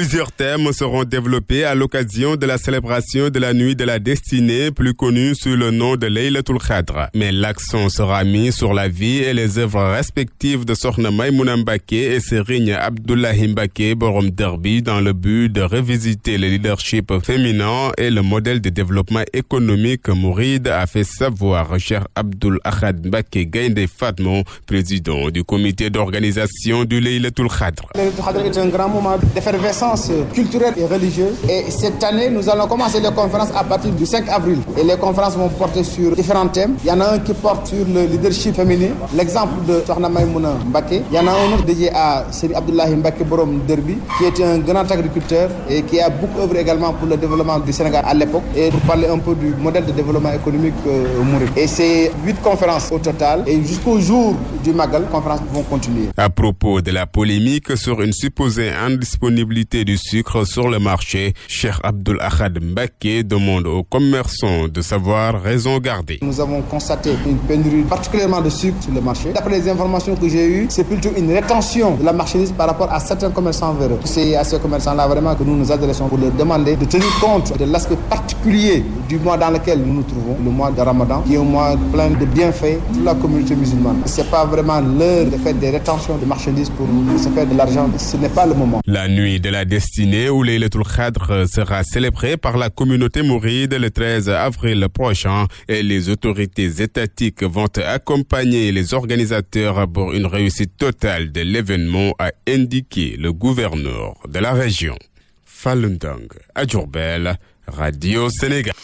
Plusieurs thèmes seront développés à l'occasion de la célébration de la nuit de la destinée, plus connue sous le nom de Laylatul Khadr. Mais l'accent sera mis sur la vie et les œuvres respectives de Sorna Maïmouna Mbake et Serigne Abdullahi Mbake Borom Derby dans le but de revisiter le leadership féminin et le modèle de développement économique Mouride a fait savoir cher Abdul Ahad Mbake Gainde Fatmo, président du comité d'organisation du Laylatul Khadr. Culturelle et religieuse. Et cette année, nous allons commencer les conférences à partir du 5 avril. Et les conférences vont porter sur différents thèmes. Il y en a un qui porte sur le leadership féminin, l'exemple de Sohna Maïmouna Mbake. Il y en a un dédié à Seri Abdullahi Mbake Borom Derby, qui est un grand agriculteur et qui a beaucoup œuvré également pour le développement du Sénégal à l'époque et pour parler un peu du modèle de développement économique euh, Mouride. Et c'est huit conférences au total et jusqu'au jour du Magal, conférences vont continuer. À propos de la polémique sur une supposée indisponibilité du sucre sur le marché, Cheikh Abdul Ahad Mbake demande aux commerçants de savoir raison garder. Nous avons constaté une pénurie particulièrement de sucre sur le marché. D'après les informations que j'ai eues, c'est plutôt une rétention de la marchandise par rapport à certains commerçants véreux. C'est à ces commerçants-là vraiment que nous nous adressons pour leur demander de tenir compte de l'aspect particulier du mois dans lequel nous nous trouvons, le mois de Ramadan, qui est un mois plein de bienfaits pour la communauté musulmane. Ce n'est pas vraiment l'heure de faire des rétentions de marchandises pour se faire de l'argent. Ce n'est pas le moment. La nuit de la destinée où Laylatul Khadr sera célébrée par la communauté mouride le 13 avril prochain et les autorités étatiques vont accompagner les organisateurs pour une réussite totale de l'événement, a indiqué le gouverneur de la région. Falundang, Adjourbel, Radio Sénégal.